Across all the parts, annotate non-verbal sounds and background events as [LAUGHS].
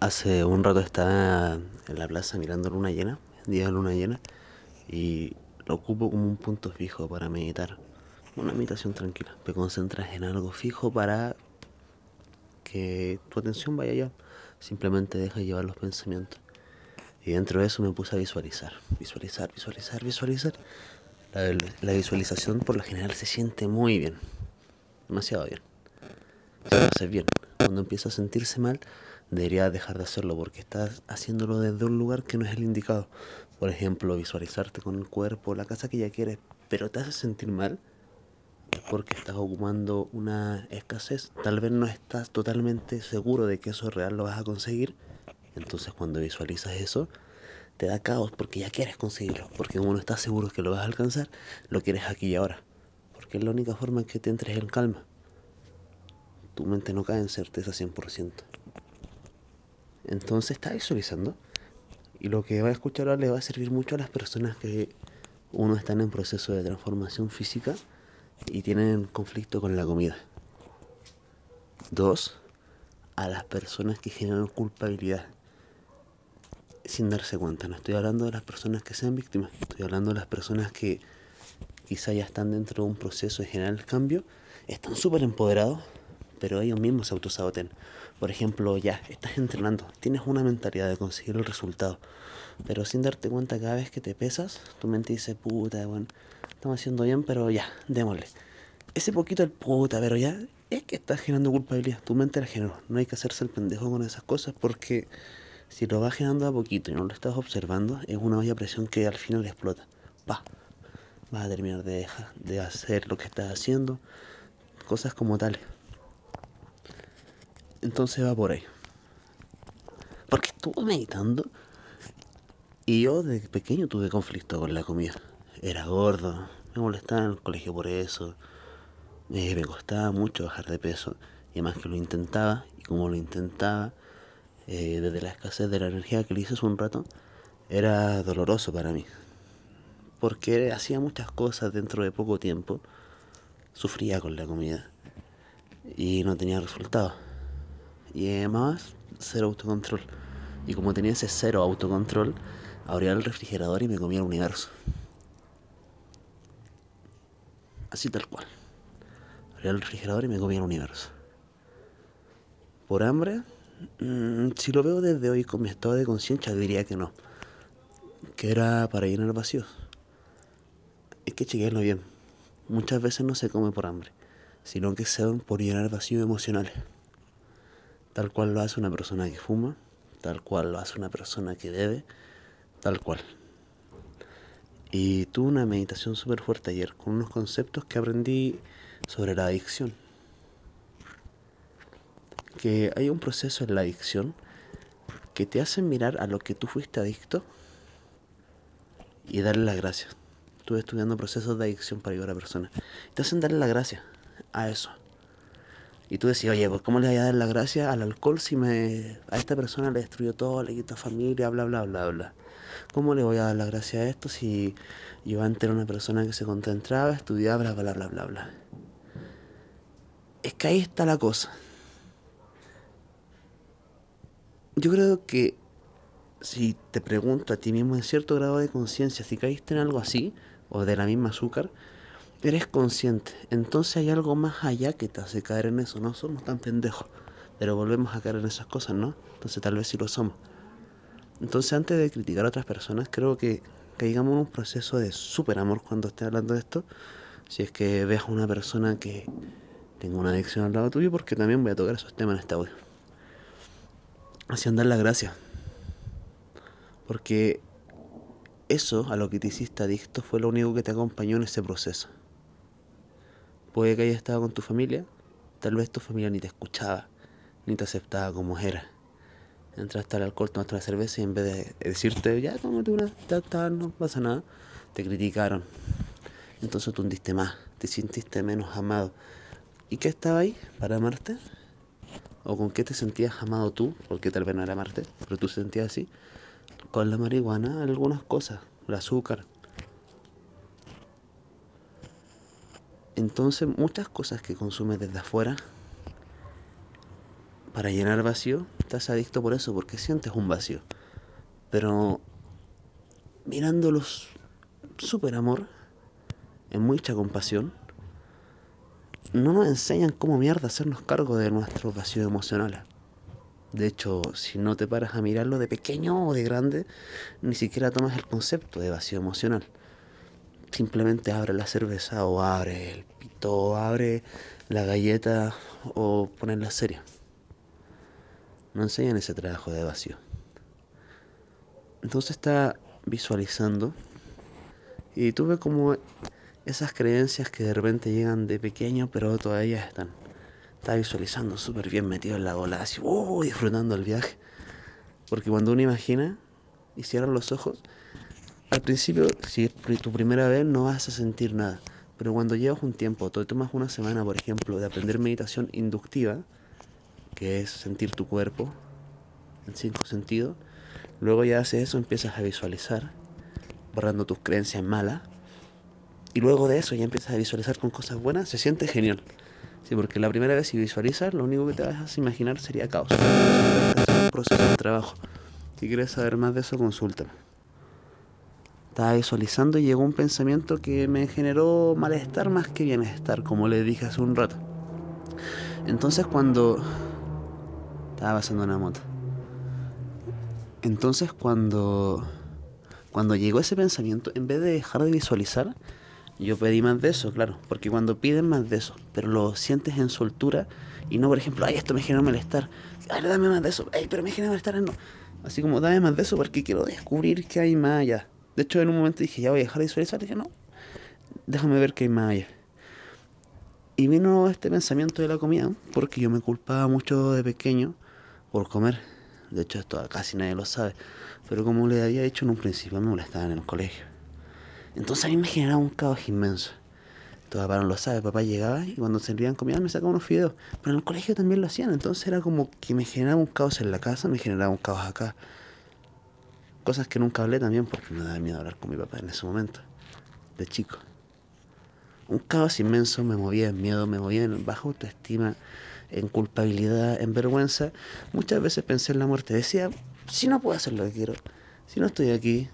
Hace un rato estaba en la plaza mirando luna llena, día de luna llena, y lo ocupo como un punto fijo para meditar. Una meditación tranquila. Te concentras en algo fijo para que tu atención vaya allá. Simplemente deja llevar los pensamientos. Y dentro de eso me puse a visualizar. Visualizar, visualizar, visualizar. La, la visualización por lo general se siente muy bien. Demasiado bien. Se lo haces bien. Cuando empieza a sentirse mal, deberías dejar de hacerlo porque estás haciéndolo desde un lugar que no es el indicado. Por ejemplo, visualizarte con el cuerpo, la casa que ya quieres, pero te hace sentir mal porque estás ocupando una escasez. Tal vez no estás totalmente seguro de que eso real lo vas a conseguir. Entonces cuando visualizas eso, te da caos porque ya quieres conseguirlo. Porque como no estás seguro que lo vas a alcanzar, lo quieres aquí y ahora. Porque es la única forma en que te entres en calma. Tu mente no cae en certeza 100%. Entonces está visualizando. Y lo que va a escuchar ahora le va a servir mucho a las personas que uno están en proceso de transformación física y tienen conflicto con la comida. Dos, a las personas que generan culpabilidad sin darse cuenta. No estoy hablando de las personas que sean víctimas, estoy hablando de las personas que quizá ya están dentro de un proceso de generar el cambio, están súper empoderados, pero ellos mismos se autosaboten. Por ejemplo, ya estás entrenando, tienes una mentalidad de conseguir el resultado, pero sin darte cuenta cada vez que te pesas, tu mente dice, puta, bueno, estamos haciendo bien, pero ya, démosle. Ese poquito el puta, pero ya es que estás generando culpabilidad. Tu mente la generó. No hay que hacerse el pendejo con esas cosas porque si lo vas generando a poquito y no lo estás observando, es una olla presión que al final explota. Va. Vas a terminar de, dejar, de hacer lo que estás haciendo. Cosas como tales. Entonces va por ahí. Porque estuve meditando y yo desde pequeño tuve conflicto con la comida. Era gordo, me molestaba en el colegio por eso. Eh, me costaba mucho bajar de peso. Y además que lo intentaba, y como lo intentaba, eh, desde la escasez de la energía que le hice hace un rato, era doloroso para mí. Porque hacía muchas cosas dentro de poco tiempo. Sufría con la comida. Y no tenía resultados. Y además, cero autocontrol. Y como tenía ese cero autocontrol, abría el refrigerador y me comía el universo. Así tal cual. Abría el refrigerador y me comía el universo. ¿Por hambre? Mm, si lo veo desde hoy con mi estado de conciencia, diría que no. Que era para llenar vacíos. Es que chequearlo bien. Muchas veces no se come por hambre, sino que se por llenar vacíos emocionales. Tal cual lo hace una persona que fuma, tal cual lo hace una persona que bebe, tal cual. Y tuve una meditación súper fuerte ayer con unos conceptos que aprendí sobre la adicción. Que hay un proceso en la adicción que te hace mirar a lo que tú fuiste adicto y darle las gracias. Estuve estudiando procesos de adicción para ayudar a personas. Te hacen darle las gracias a eso. Y tú decís, oye, pues ¿cómo le voy a dar las gracias al alcohol si me a esta persona le destruyó todo, le quitó familia, bla, bla, bla, bla? ¿Cómo le voy a dar las gracias a esto si yo antes era una persona que se concentraba, estudiaba, bla, bla, bla, bla, bla? Es que ahí está la cosa. Yo creo que si te pregunto a ti mismo en cierto grado de conciencia si caíste en algo así, o de la misma azúcar, eres consciente. Entonces hay algo más allá que te hace caer en eso. No somos tan pendejos, pero volvemos a caer en esas cosas, ¿no? Entonces tal vez sí lo somos. Entonces antes de criticar a otras personas, creo que caigamos en un proceso de super amor cuando esté hablando de esto. Si es que ves a una persona que tenga una adicción al lado tuyo, porque también voy a tocar esos temas en esta audio. Así andar la gracia. Porque eso a lo que te hiciste adicto fue lo único que te acompañó en ese proceso. Puede que hayas estado con tu familia, tal vez tu familia ni te escuchaba, ni te aceptaba como era entraste al alcohol, tomaste la cerveza y en vez de decirte, ya, tómate una, ta, no pasa nada, te criticaron. Entonces tú hundiste más, te sentiste menos amado. ¿Y qué estaba ahí para amarte? ¿O con qué te sentías amado tú? Porque tal vez no era amarte, pero tú sentías así. Con la marihuana, algunas cosas, el azúcar. Entonces muchas cosas que consumes desde afuera para llenar vacío, estás adicto por eso, porque sientes un vacío. Pero mirándolos súper amor, en mucha compasión, no nos enseñan cómo mierda hacernos cargo de nuestro vacío emocional. De hecho, si no te paras a mirarlo de pequeño o de grande, ni siquiera tomas el concepto de vacío emocional. Simplemente abre la cerveza o abre el pito o abre la galleta o pones la serie. No enseñan ese trabajo de vacío. Entonces está visualizando y tuve como esas creencias que de repente llegan de pequeño pero todavía están. Está visualizando súper bien metido en la bola, así, uh, disfrutando el viaje. Porque cuando uno imagina y cierra los ojos, al principio, si es tu primera vez, no vas a sentir nada. Pero cuando llevas un tiempo, te tomas una semana, por ejemplo, de aprender meditación inductiva, que es sentir tu cuerpo en cinco sentidos, luego ya haces eso, empiezas a visualizar, borrando tus creencias malas, y luego de eso ya empiezas a visualizar con cosas buenas, se siente genial. Sí, porque la primera vez si visualizas, lo único que te vas a imaginar sería caos. Es un proceso de trabajo. Si quieres saber más de eso, consúltame. Estaba visualizando y llegó un pensamiento que me generó malestar más que bienestar, como le dije hace un rato. Entonces cuando... Estaba pasando una moto. Entonces cuando... Cuando llegó ese pensamiento, en vez de dejar de visualizar, yo pedí más de eso, claro, porque cuando piden más de eso, pero lo sientes en soltura y no, por ejemplo, ay, esto me genera malestar, ay, dame más de eso, ay, pero me genera malestar, no. Así como, dame más de eso porque quiero descubrir qué hay más allá. De hecho, en un momento dije, ya voy a dejar de visualizar, y dije, no, déjame ver qué hay más allá. Y vino este pensamiento de la comida, porque yo me culpaba mucho de pequeño por comer. De hecho, esto casi nadie lo sabe. Pero como le había dicho en un principio, me molestaba en el colegio. Entonces a mí me generaba un caos inmenso. Todo papá no lo sabe, papá llegaba y cuando servían comida me sacaba unos fideos. Pero en el colegio también lo hacían, entonces era como que me generaba un caos en la casa, me generaba un caos acá. Cosas que nunca hablé también porque me daba miedo hablar con mi papá en ese momento, de chico. Un caos inmenso, me movía en miedo, me movía en baja autoestima, en culpabilidad, en vergüenza. Muchas veces pensé en la muerte, decía, si no puedo hacer lo que quiero, si no estoy aquí,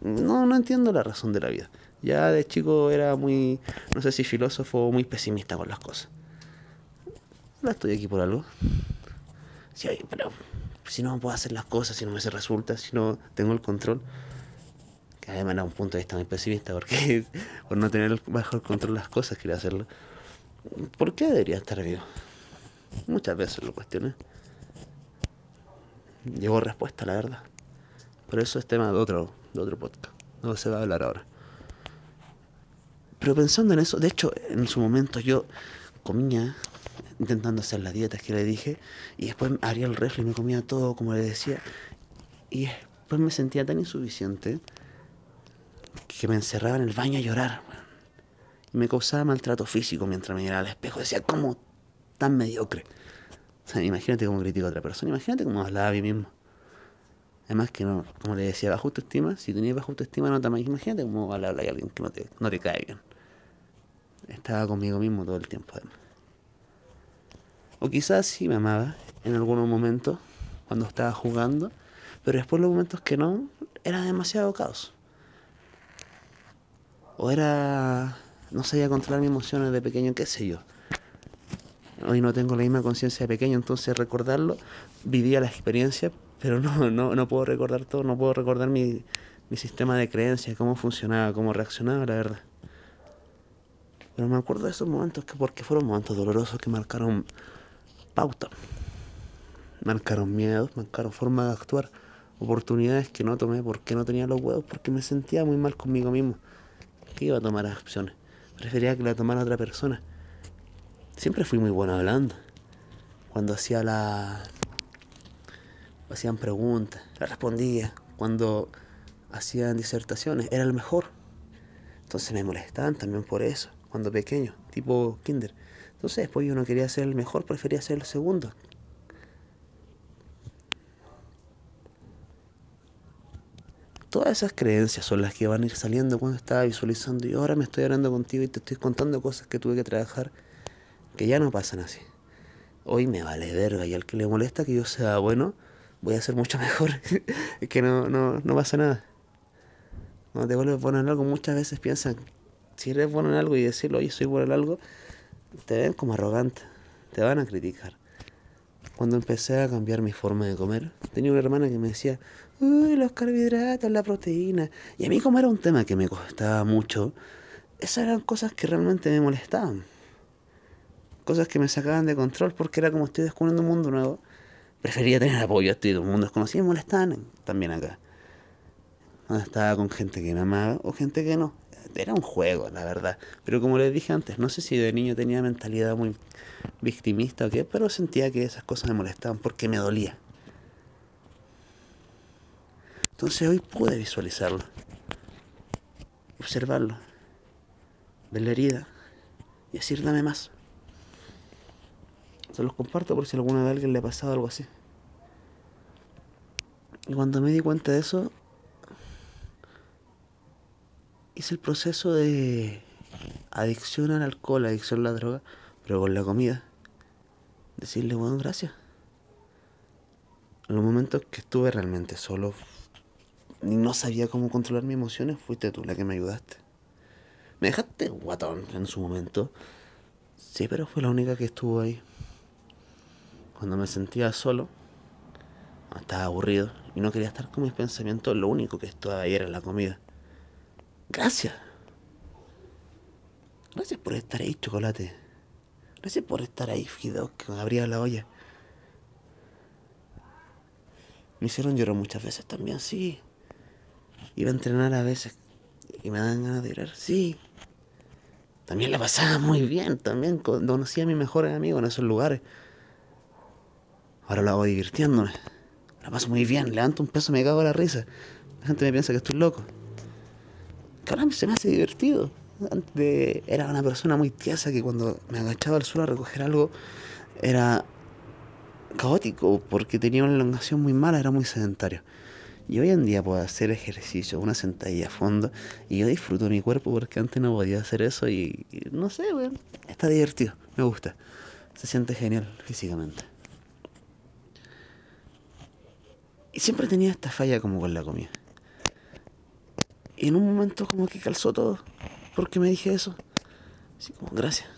no, no entiendo la razón de la vida. Ya de chico era muy, no sé si filósofo o muy pesimista con las cosas. Ahora estoy aquí por algo. Sí, pero si no puedo hacer las cosas, si no me se resulta, si no tengo el control. Que además era un punto de vista muy pesimista, porque [LAUGHS] por no tener bajo el control las cosas quería hacerlo. ¿Por qué debería estar vivo? Muchas veces lo cuestioné. Llegó respuesta, la verdad. Pero eso es tema de otro, de otro podcast. No se va a hablar ahora. Pero pensando en eso, de hecho, en su momento yo comía intentando hacer las dietas que le dije y después abría el refri y me comía todo como le decía y después me sentía tan insuficiente que me encerraba en el baño a llorar y me causaba maltrato físico mientras me miraba al espejo decía cómo tan mediocre imagínate cómo critico a otra persona imagínate cómo hablaba a mí mismo Además que no, como le decía, bajo autoestima, si tenías bajo autoestima no te imagínate cómo va a hablar a alguien que no te, no te cae bien. Estaba conmigo mismo todo el tiempo además. O quizás sí me amaba en algunos momentos cuando estaba jugando, pero después los momentos que no, era demasiado caos. O era, no sabía controlar mis emociones de pequeño, qué sé yo. Hoy no tengo la misma conciencia de pequeño, entonces recordarlo, vivía la experiencia, pero no, no, no puedo recordar todo, no puedo recordar mi, mi sistema de creencias, cómo funcionaba, cómo reaccionaba, la verdad. Pero me acuerdo de esos momentos que porque fueron momentos dolorosos que marcaron pauta, marcaron miedos, marcaron forma de actuar, oportunidades que no tomé porque no tenía los huevos, porque me sentía muy mal conmigo mismo. ¿Qué iba a tomar acciones? Prefería que la tomara otra persona. Siempre fui muy bueno hablando. Cuando hacía la, hacían preguntas, las respondía. Cuando hacían disertaciones, era el mejor. Entonces me molestaban también por eso, cuando pequeño, tipo kinder. Entonces después yo no quería ser el mejor, prefería ser el segundo. Todas esas creencias son las que van a ir saliendo cuando estaba visualizando y ahora me estoy hablando contigo y te estoy contando cosas que tuve que trabajar que ya no pasan así. hoy me vale verga y al que le molesta que yo sea bueno, voy a ser mucho [LAUGHS] mejor. es que no, no, no pasa nada. Cuando te vuelves bueno en algo, muchas veces piensan, si eres bueno en algo y decirlo, oye, soy bueno en algo, te ven como arrogante, te van a criticar. Cuando empecé a cambiar mi forma de comer, tenía una hermana que me decía, uy, los carbohidratos, la proteína. Y a mí como era un tema que me costaba mucho, esas eran cosas que realmente me molestaban. Cosas que me sacaban de control porque era como estoy descubriendo un mundo nuevo. Prefería tener apoyo, estoy de un mundo desconocido y molestaban también acá. Cuando estaba con gente que me amaba o gente que no. Era un juego, la verdad. Pero como les dije antes, no sé si de niño tenía mentalidad muy victimista o qué, pero sentía que esas cosas me molestaban porque me dolía. Entonces hoy pude visualizarlo, observarlo, ver la herida y decir dame más. Se los comparto por si alguna vez a alguien le ha pasado algo así. Y cuando me di cuenta de eso, hice el proceso de adicción al alcohol, adicción a la droga, pero con la comida. Decirle, bueno, gracias. En los momentos que estuve realmente solo no sabía cómo controlar mis emociones, fuiste tú la que me ayudaste. Me dejaste guatón en su momento. Sí, pero fue la única que estuvo ahí. Cuando me sentía solo, estaba aburrido y no quería estar con mis pensamientos, lo único que estaba ahí era la comida. Gracias. Gracias por estar ahí, chocolate. Gracias por estar ahí, Fido, que me abría la olla. Me hicieron llorar muchas veces también, sí. Iba a entrenar a veces y me dan ganas de llorar, sí. También la pasaba muy bien, también conocí a mis mejores amigos en esos lugares. Ahora lo hago divirtiéndome. La paso muy bien, levanto un peso me cago en la risa. La gente me piensa que estoy loco caramba, se me hace divertido. Antes era una persona muy tiesa que cuando me agachaba al suelo a recoger algo era caótico porque tenía una elongación muy mala, era muy sedentario. Y hoy en día puedo hacer ejercicio, una sentadilla a fondo, y yo disfruto mi cuerpo porque antes no podía hacer eso y, no sé, weón, está divertido, me gusta. Se siente genial físicamente. Y siempre tenía esta falla como con la comida. Y en un momento como que calzó todo. Porque me dije eso. Así como, gracias.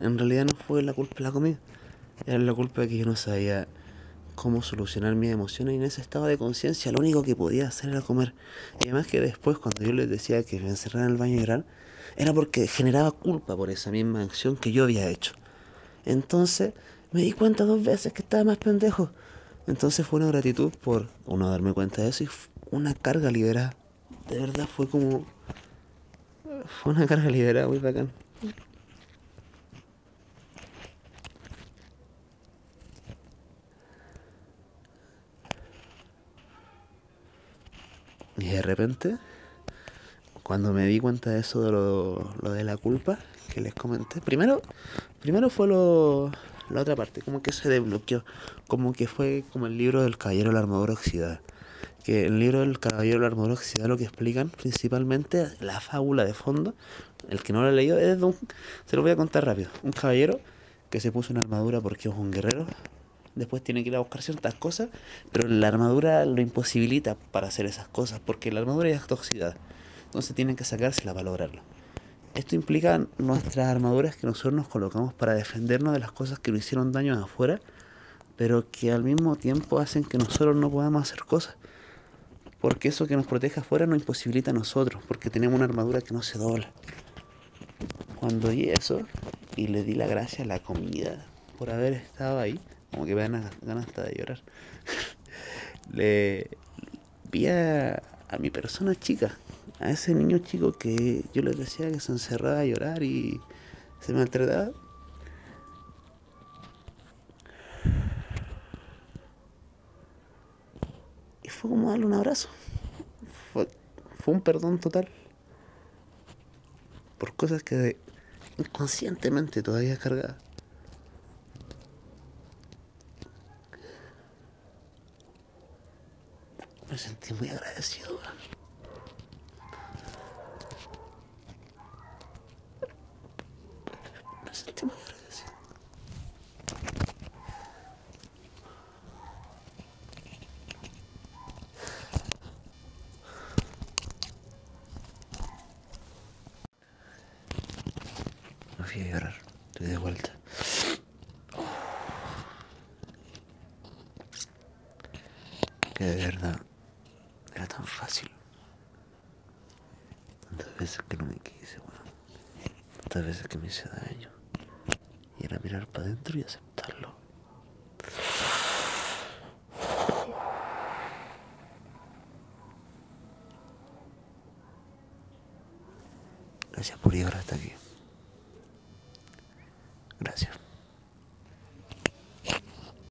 En realidad no fue la culpa de la comida. Era la culpa de que yo no sabía cómo solucionar mis emociones y en ese estado de conciencia lo único que podía hacer era comer. Y además que después cuando yo les decía que me encerrara en el baño y llorar, era porque generaba culpa por esa misma acción que yo había hecho. Entonces me di cuenta dos veces que estaba más pendejo. Entonces fue una gratitud por uno darme cuenta de eso y una carga liberada de verdad fue como. Fue una carga liberada muy bacán. Y de repente, cuando me di cuenta de eso, de lo, lo de la culpa que les comenté, primero, primero fue lo, la otra parte, como que se desbloqueó, como que fue como el libro del caballero de la armadura oxidada que el libro del Caballero de la Armadura Oxidada lo que explican principalmente la fábula de fondo, el que no lo ha leído, es de un, se lo voy a contar rápido, un caballero que se puso una armadura porque es un guerrero, después tiene que ir a buscar ciertas cosas, pero la armadura lo imposibilita para hacer esas cosas, porque la armadura ya está entonces tienen que sacársela para lograrlo. Esto implica nuestras armaduras que nosotros nos colocamos para defendernos de las cosas que nos hicieron daño afuera, pero que al mismo tiempo hacen que nosotros no podamos hacer cosas porque eso que nos protege afuera nos imposibilita a nosotros, porque tenemos una armadura que no se dobla. Cuando vi eso y le di la gracia a la comida por haber estado ahí, como que me ganas hasta de llorar, [LAUGHS] le vi a, mi persona chica, a ese niño chico que yo le decía que se encerraba a llorar y se maltrataba. Fue como darle un abrazo. Fue, un perdón total. Por cosas que inconscientemente todavía cargaba. Me sentí muy agradecido. me fui a llorar. Estoy de vuelta. Que de verdad era tan fácil. Tantas veces que no me quise, bueno. Tantas veces que me hice daño. Y era mirar para adentro y aceptarlo.